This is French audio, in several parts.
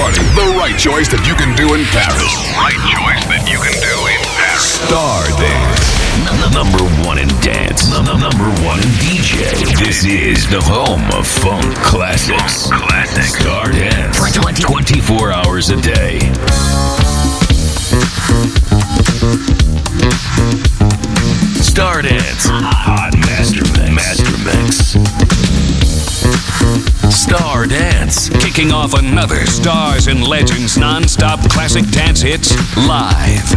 party. The right choice that you can do in Paris. The Right choice that you can do in Paris. Star Dance. Number one in dance. Number one in DJ. This is the home of funk classics. Classics. Star Dance. 24 hours a day. Star Dance. Hot Master Mix. Master Mix. Star Dance. Kicking off another Stars and Legends non-stop classic dance hits live.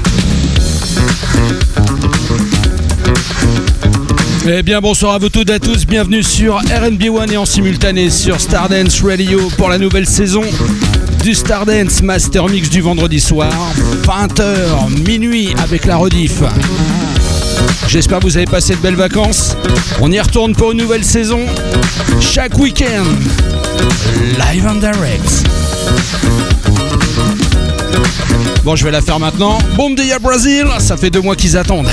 Eh bien bonsoir à vous toutes et à tous, bienvenue sur RNB One et en simultané sur Stardance Radio pour la nouvelle saison du Stardance Master Mix du vendredi soir, 20h minuit avec la rediff. J'espère que vous avez passé de belles vacances. On y retourne pour une nouvelle saison chaque week-end. Live and direct. Bon, je vais la faire maintenant. Bom dia Brazil, ça fait deux mois qu'ils attendent.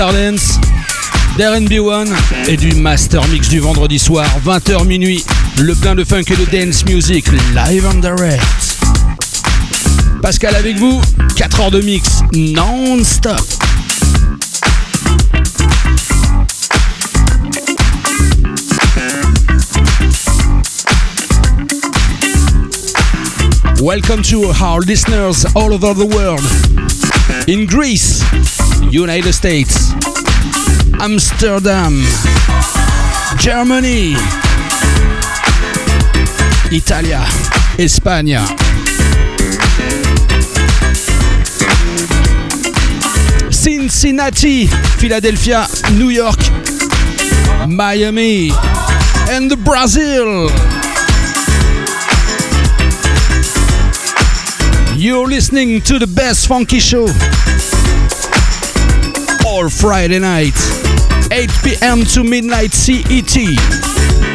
Stardance, d'RB1 et du Master Mix du vendredi soir, 20h minuit. Le plein de funk et de dance music, live and direct. Pascal avec vous, 4 heures de mix non-stop. Welcome to our listeners all over the world. In Greece, United States, Amsterdam, Germany, Italia, Espagne. Cincinnati, Philadelphia, New York, Miami, and Brazil. You're listening to the best funky show all Friday night, 8 p.m. to midnight CET.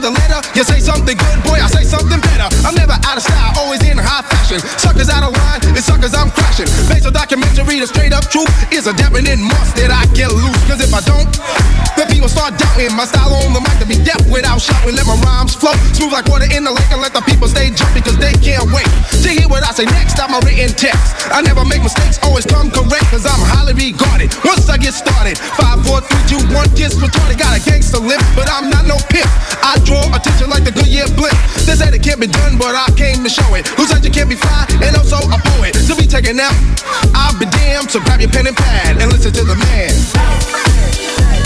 The letter. You say something good, boy, I say something better. I'm never out of style, always in high fashion. Suckers out of line, it's suckers I'm crashing. Based on documentary, the straight up truth is a definite must that I get loose. Cause if I don't, the people start doubting my style on the mic to be deaf without shouting. Let my rhymes flow smooth like water in the lake and let the people stay jumping cause they can't wait to hear what I say next. I'm a written text. I never make mistakes, always come correct cause I'm highly regarded. Once I get started, five, four, three, two, one, gets retarded. Got a gangster lip, but I'm not no pimp. I draw attention like the Goodyear blimp. They said it can't be done, but I came to show it. Who said you can't be fly and also a poet? To be taken out, I'll be damned. So grab your pen and pad and listen to the man.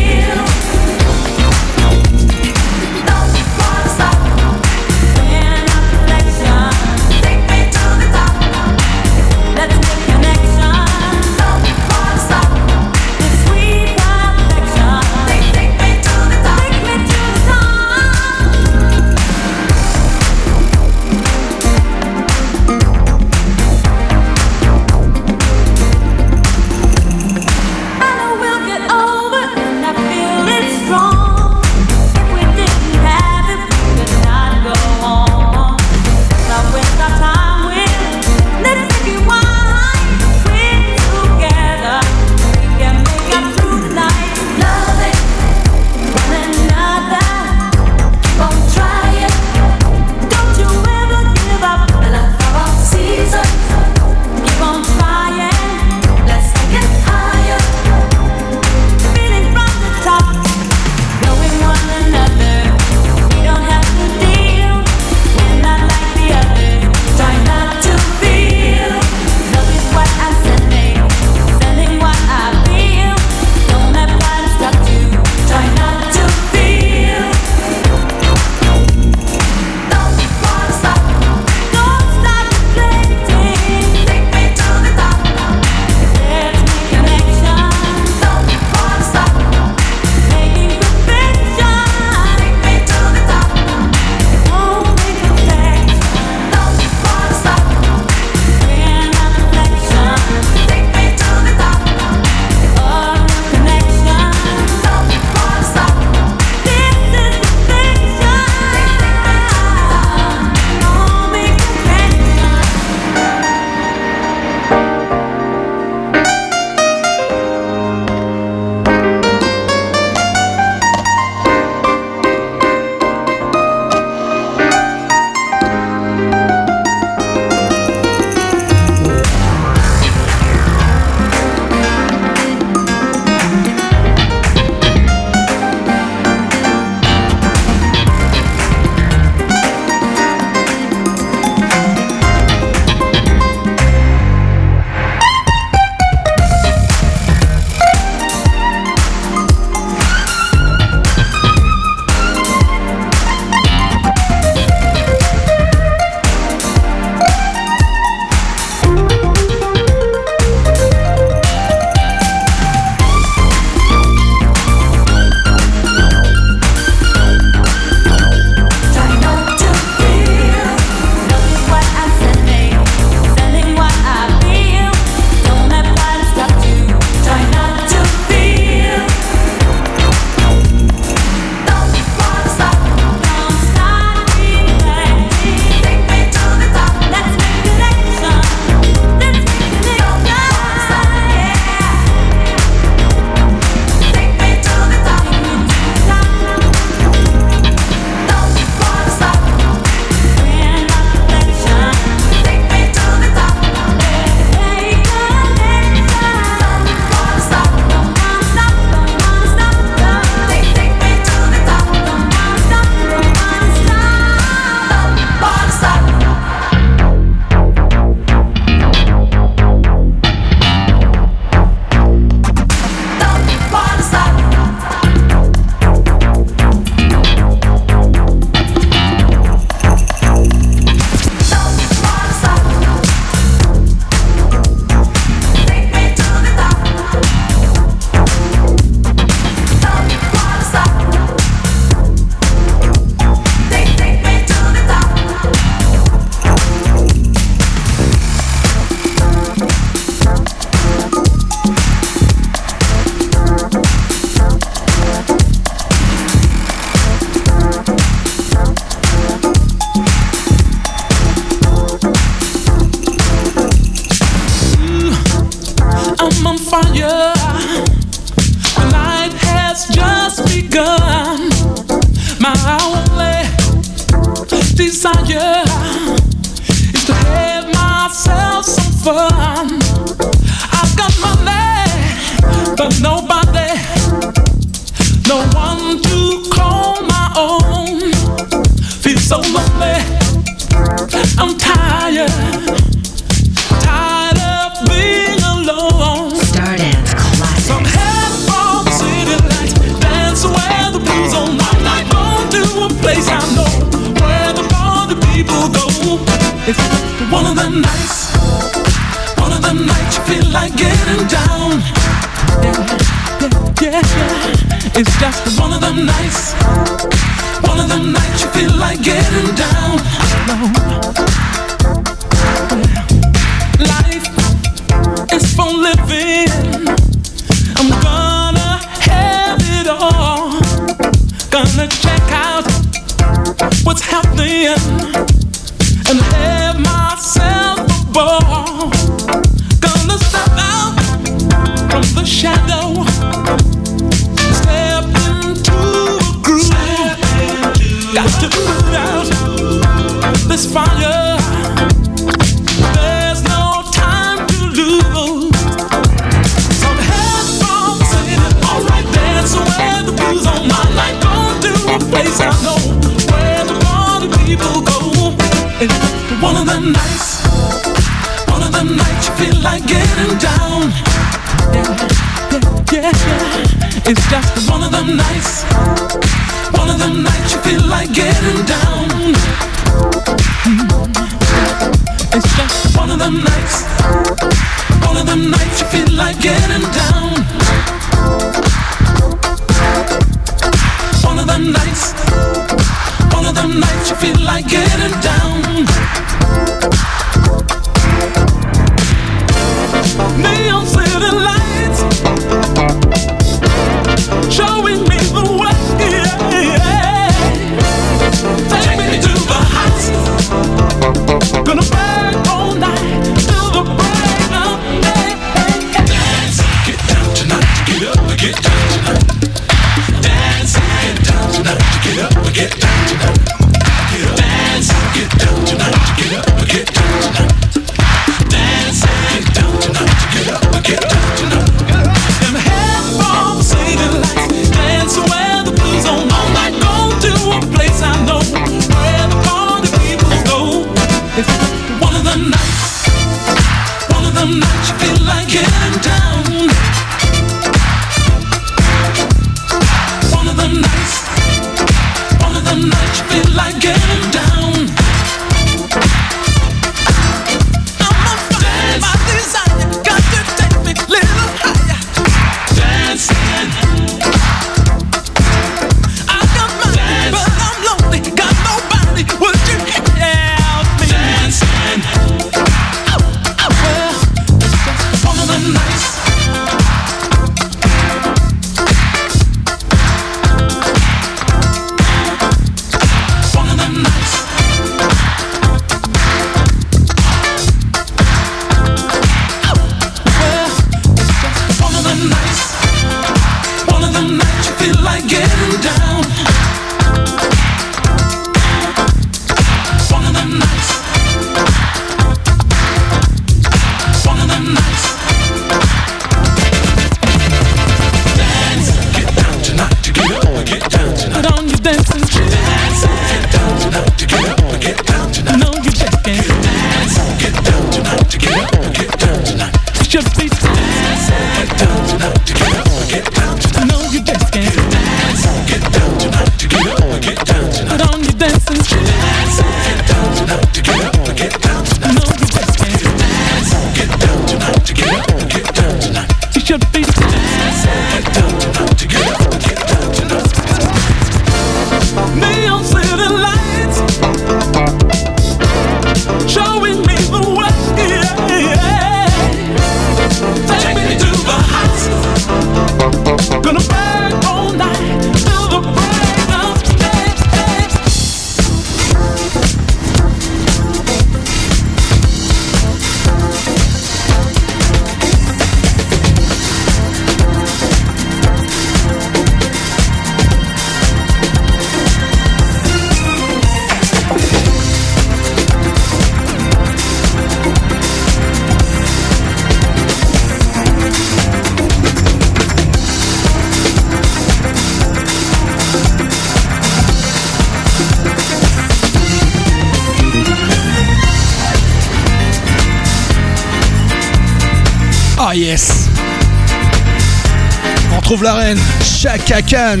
La reine, Shaka Khan,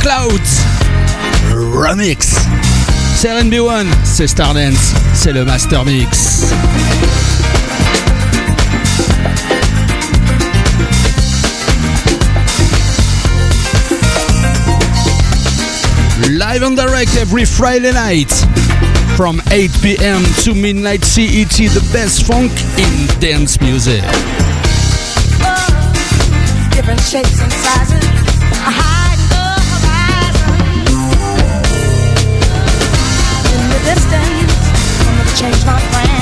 Clouds, Remix. C'est RNB1, c'est Stardance, c'est le Master Mix. Live and direct every Friday night from 8 pm to midnight CET, the best funk in dance music. shapes and sizes hide. In the distance, I'm gonna change my plan.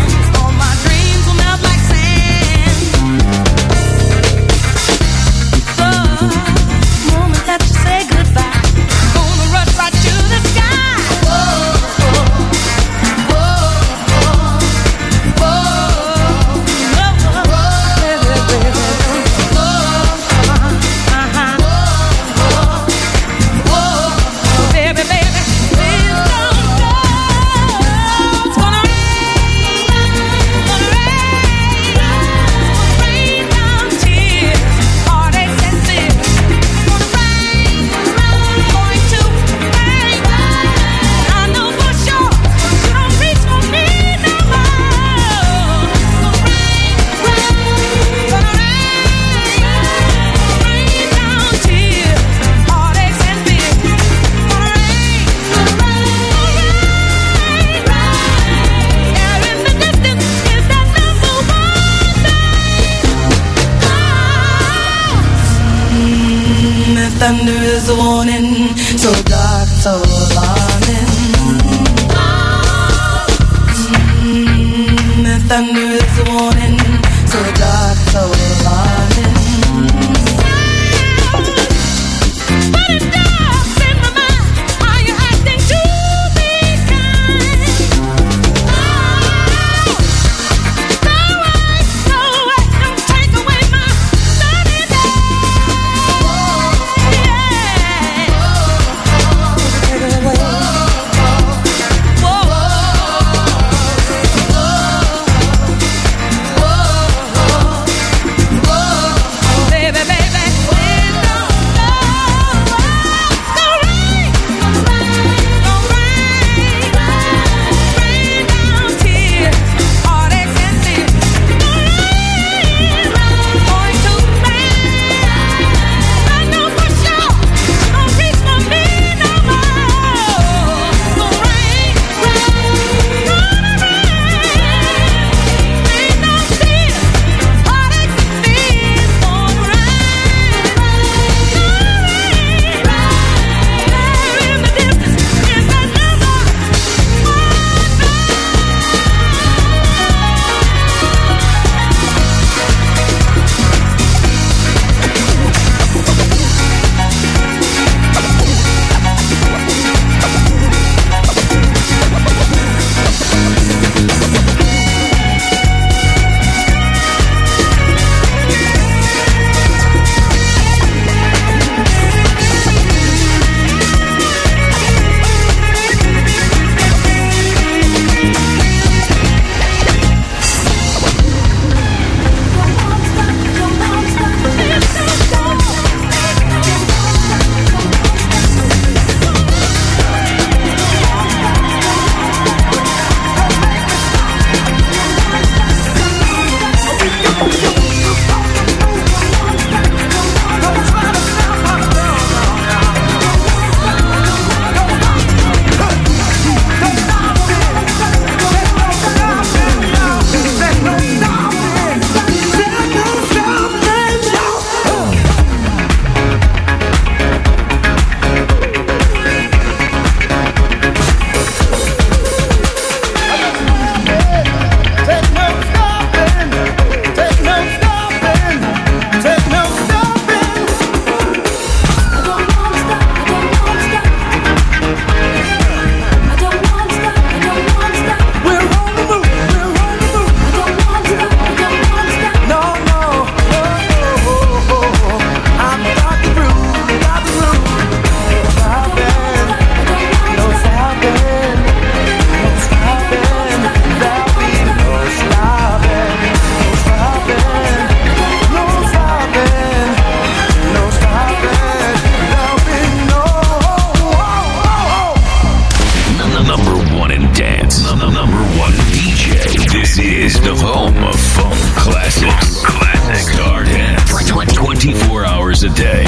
is the home of funk classics. Classic Stardance. 24 hours a day.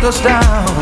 knock us down.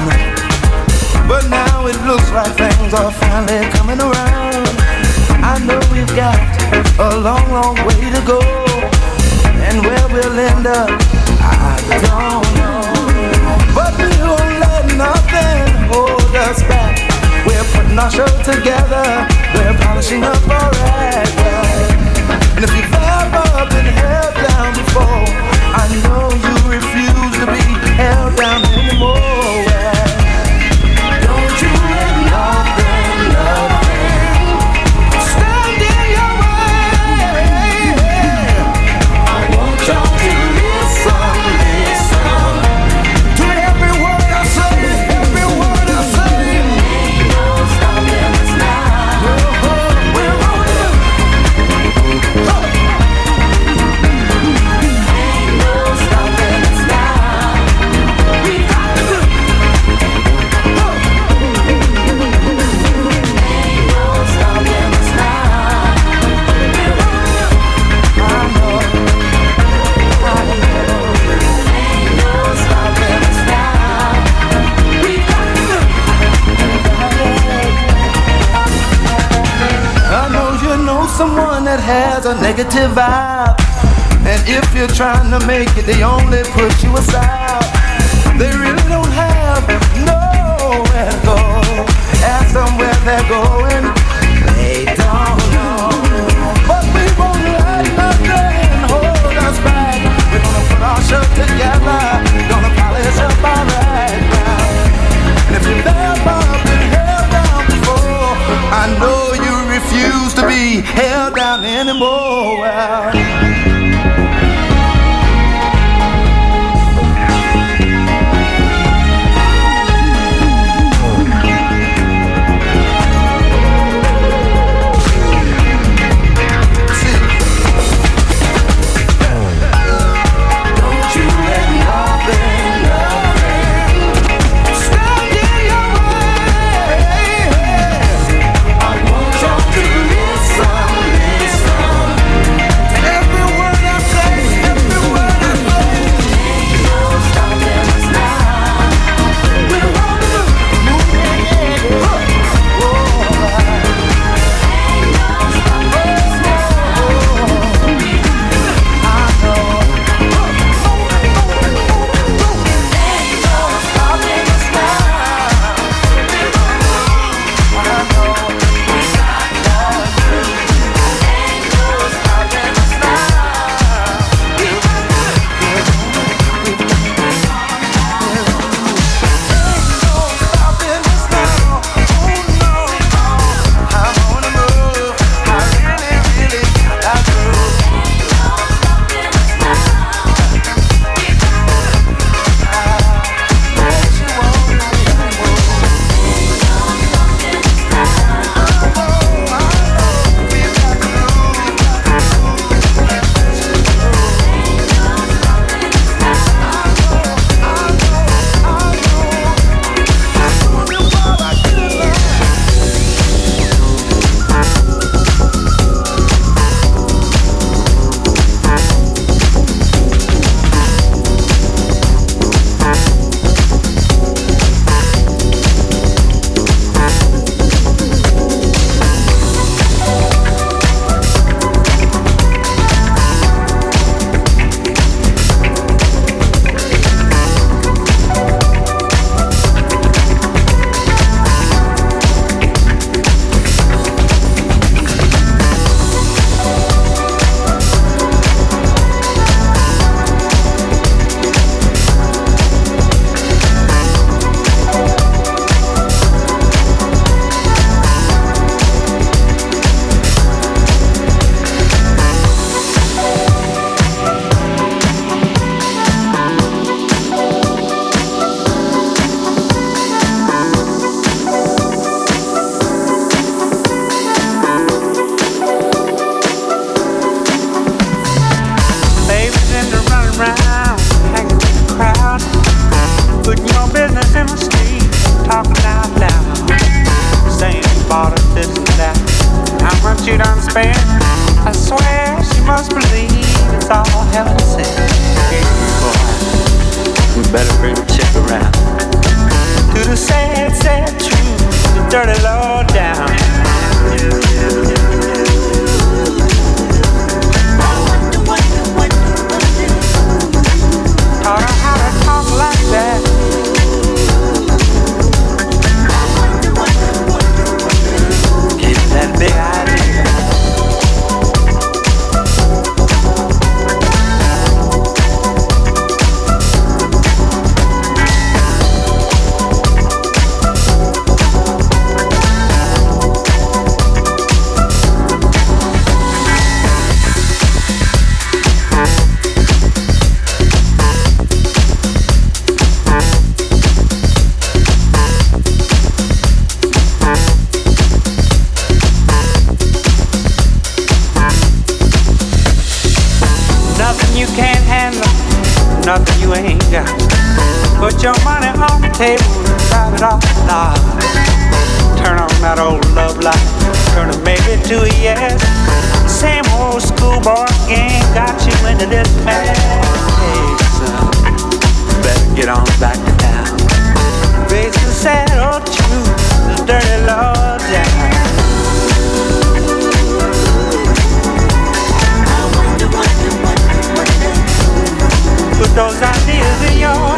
Those ideas in your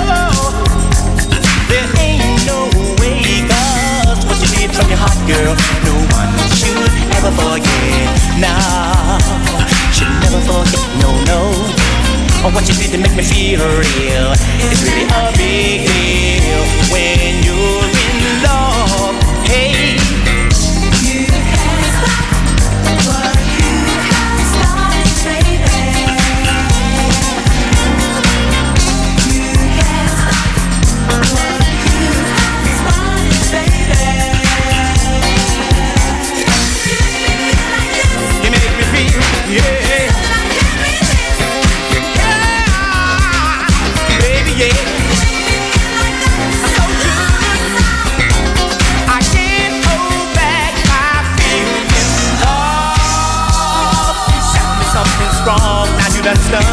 girl, no one should ever forget. Now, should never forget, no, no. Or what you did to make me feel real. It's really a big deal. When That's stuff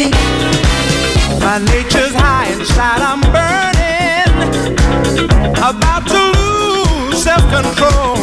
beat. My nature's high inside, I'm burning. About to lose self control.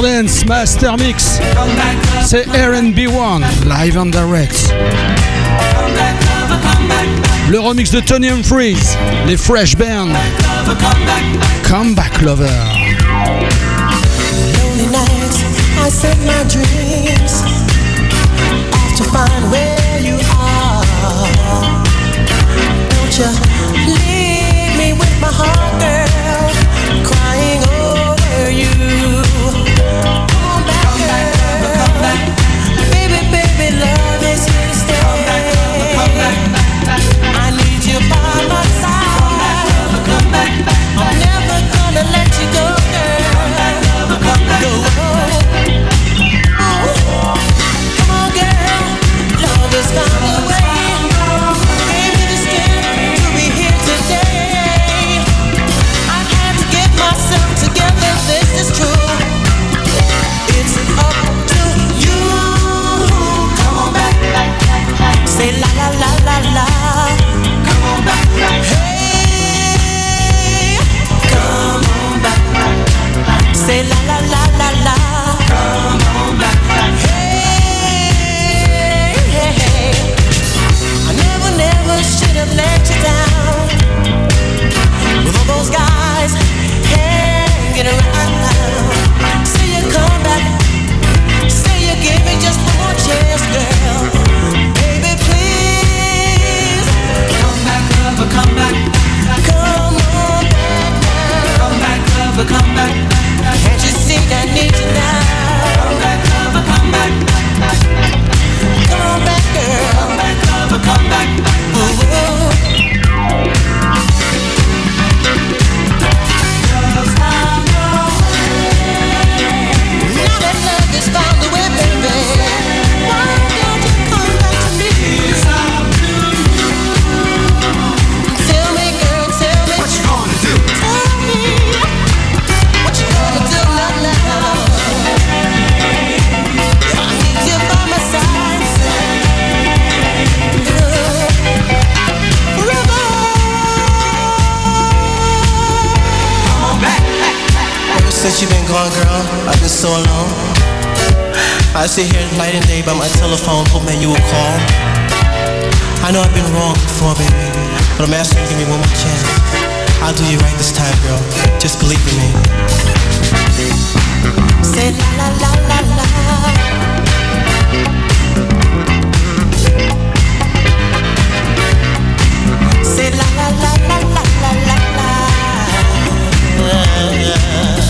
Gardens Master Mix. C'est RB1, live and direct. Le remix de Tony Humphries, les Fresh Band. Come back, lover. Lonely nights, I set my dreams. Off to find where you are. Don't you leave me with my heart, girl? come back. Since you've been gone, girl, I've been so alone. I sit here night and day by my telephone, hoping you will call. I know I've been wrong before, baby, but I'm asking you to give me one more chance. I'll do you right this time, girl. Just believe in me. Say la la la la la. Say la la la la la la la. la.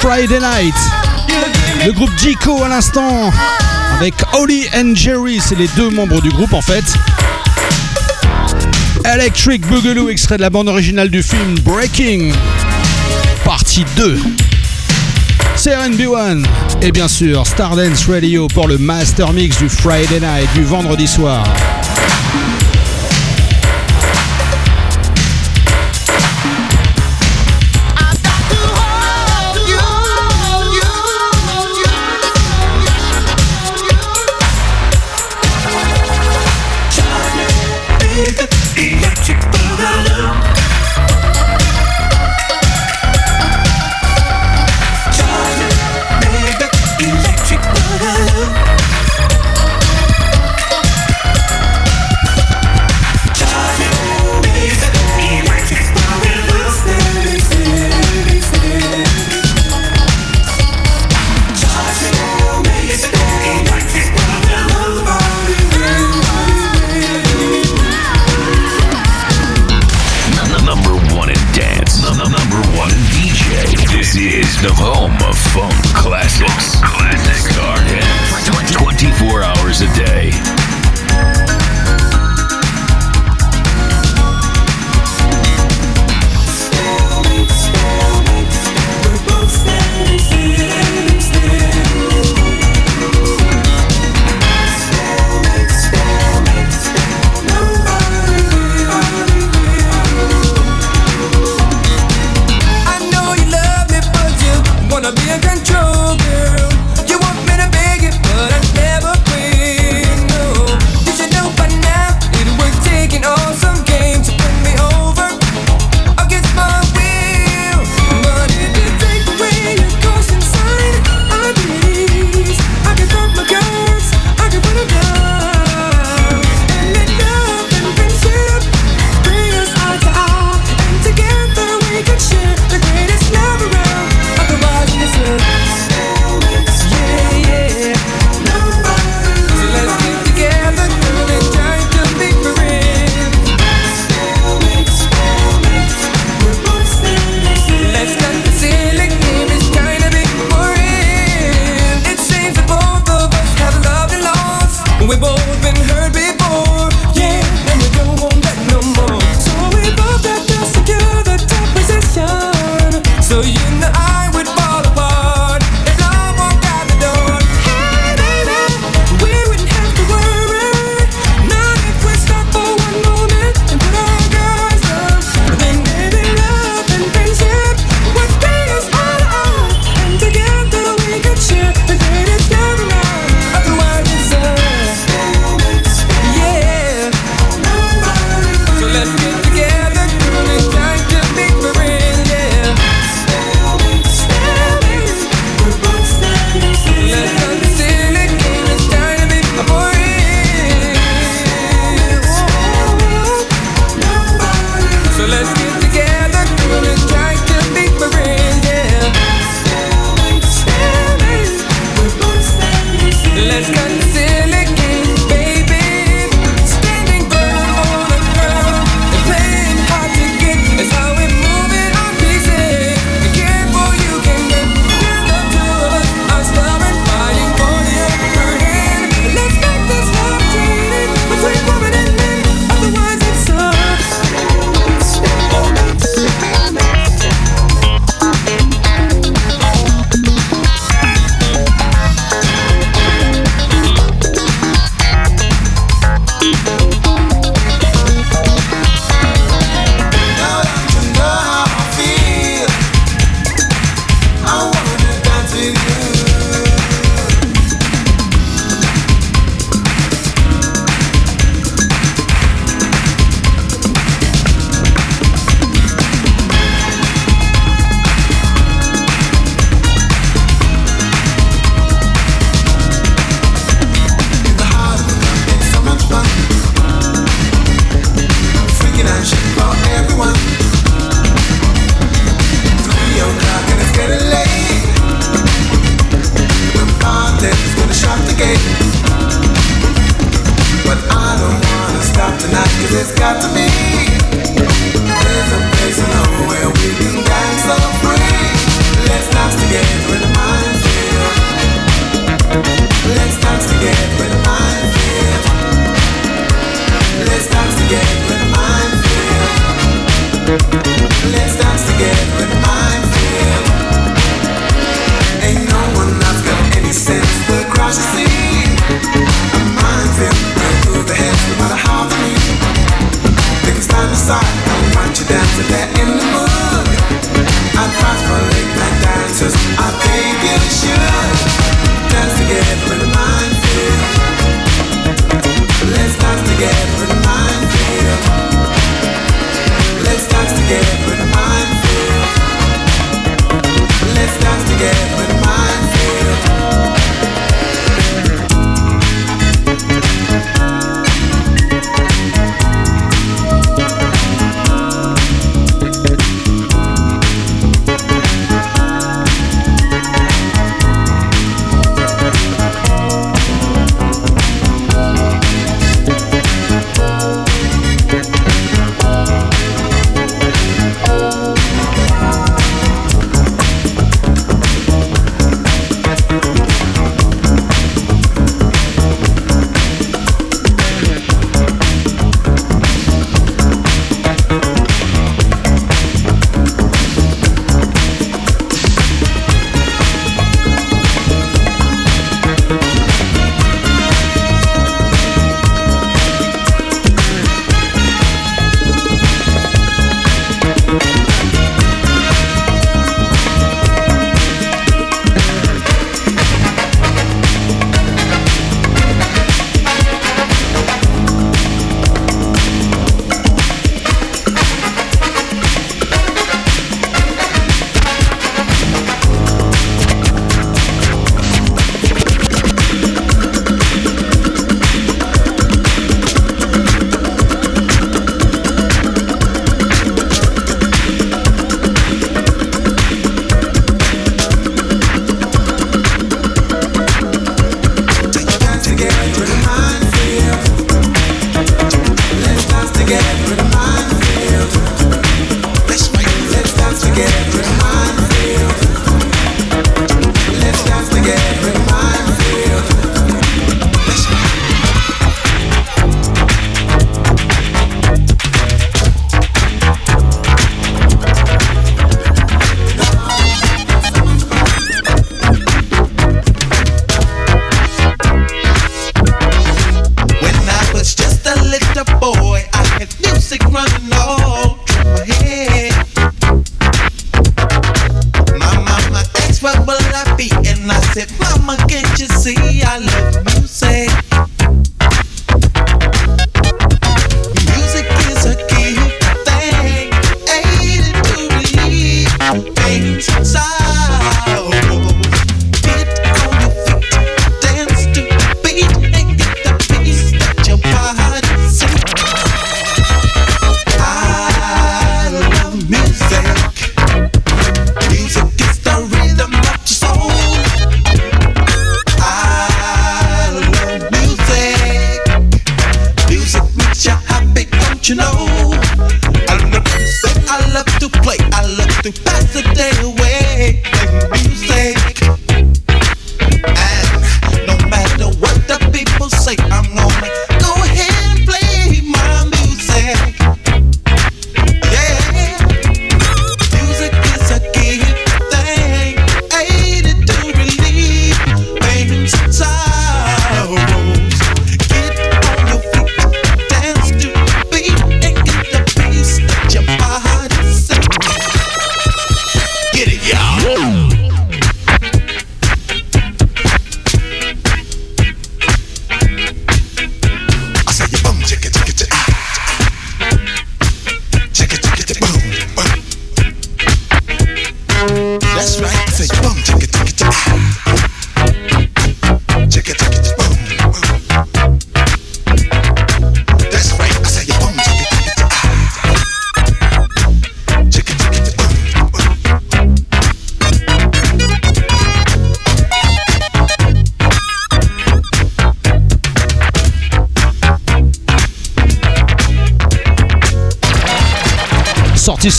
Friday Night. Le groupe Jico à l'instant avec Holly and Jerry, c'est les deux membres du groupe en fait. Electric Boogaloo, extrait de la bande originale du film Breaking, partie 2. CRNB1 et bien sûr Stardance Radio pour le master mix du Friday Night du vendredi soir.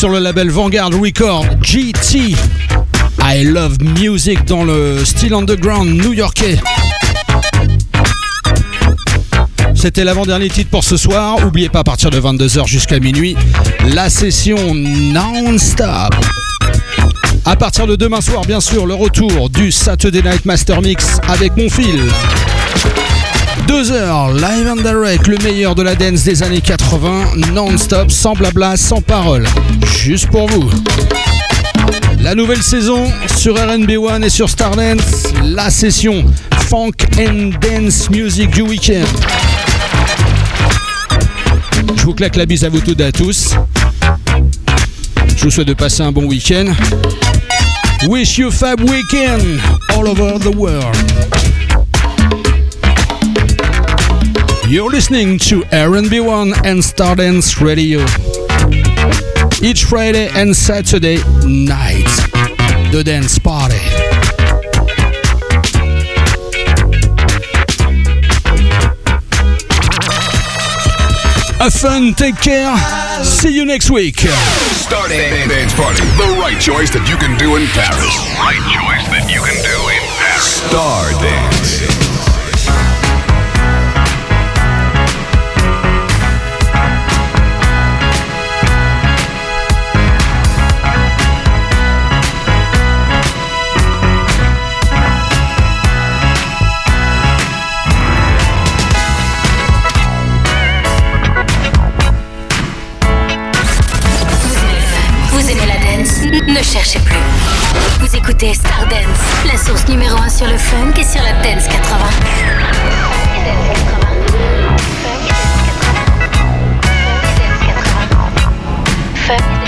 Sur le label Vanguard Record GT. I Love Music dans le style underground new-yorkais. C'était l'avant-dernier titre pour ce soir. Oubliez pas à partir de 22h jusqu'à minuit, la session non-stop. À partir de demain soir, bien sûr, le retour du Saturday Night Master Mix avec mon fil. Deux heures, live and direct, le meilleur de la dance des années 80, non-stop, sans blabla, sans parole. Juste pour vous. La nouvelle saison sur RNB1 et sur Stardance, la session Funk and Dance Music du week-end. Je vous claque la bise à vous toutes et à tous. Je vous souhaite de passer un bon week-end. Wish you fab weekend all over the world. You're listening to RB1 and Stardance Radio. Each Friday and Saturday night, the dance party. Have fun, take care. See you next week. Start a dance party. The right choice that you can do in Paris. Right choice that you can do in Paris. Star Dance. Écoutez Stardance, la source numéro 1 sur le funk et sur la dance 80. I'm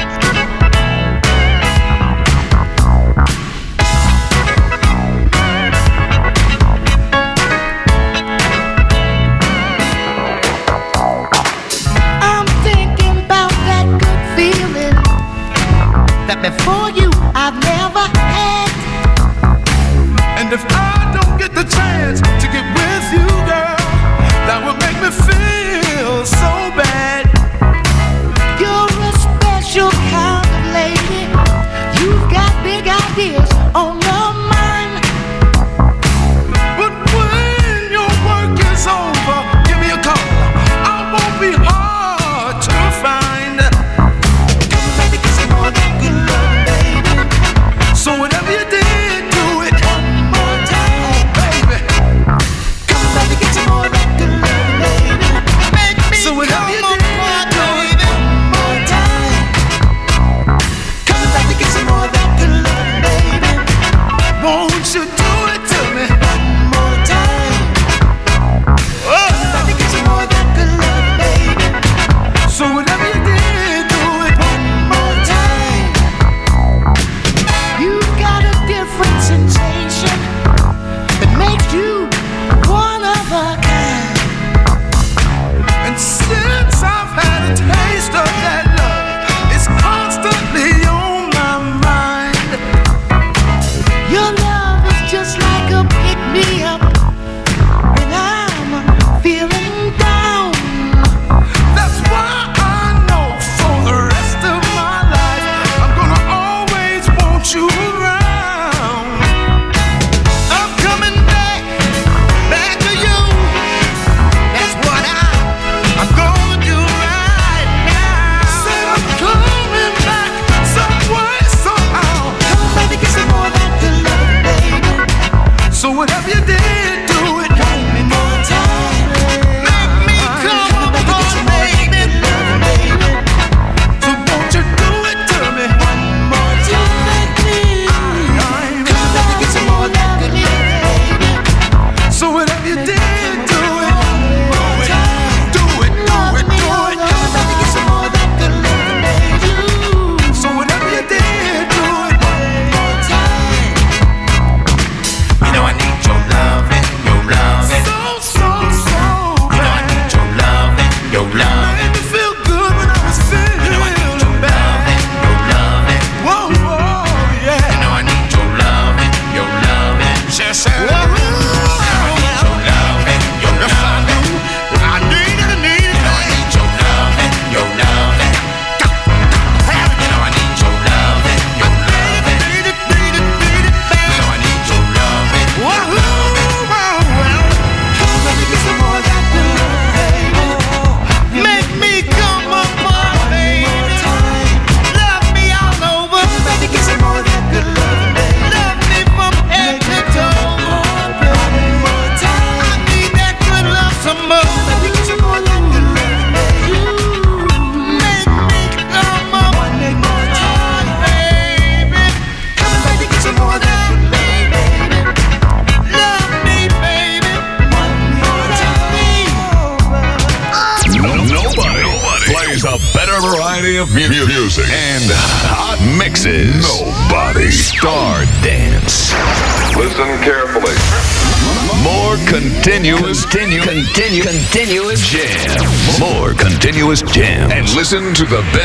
listen to the best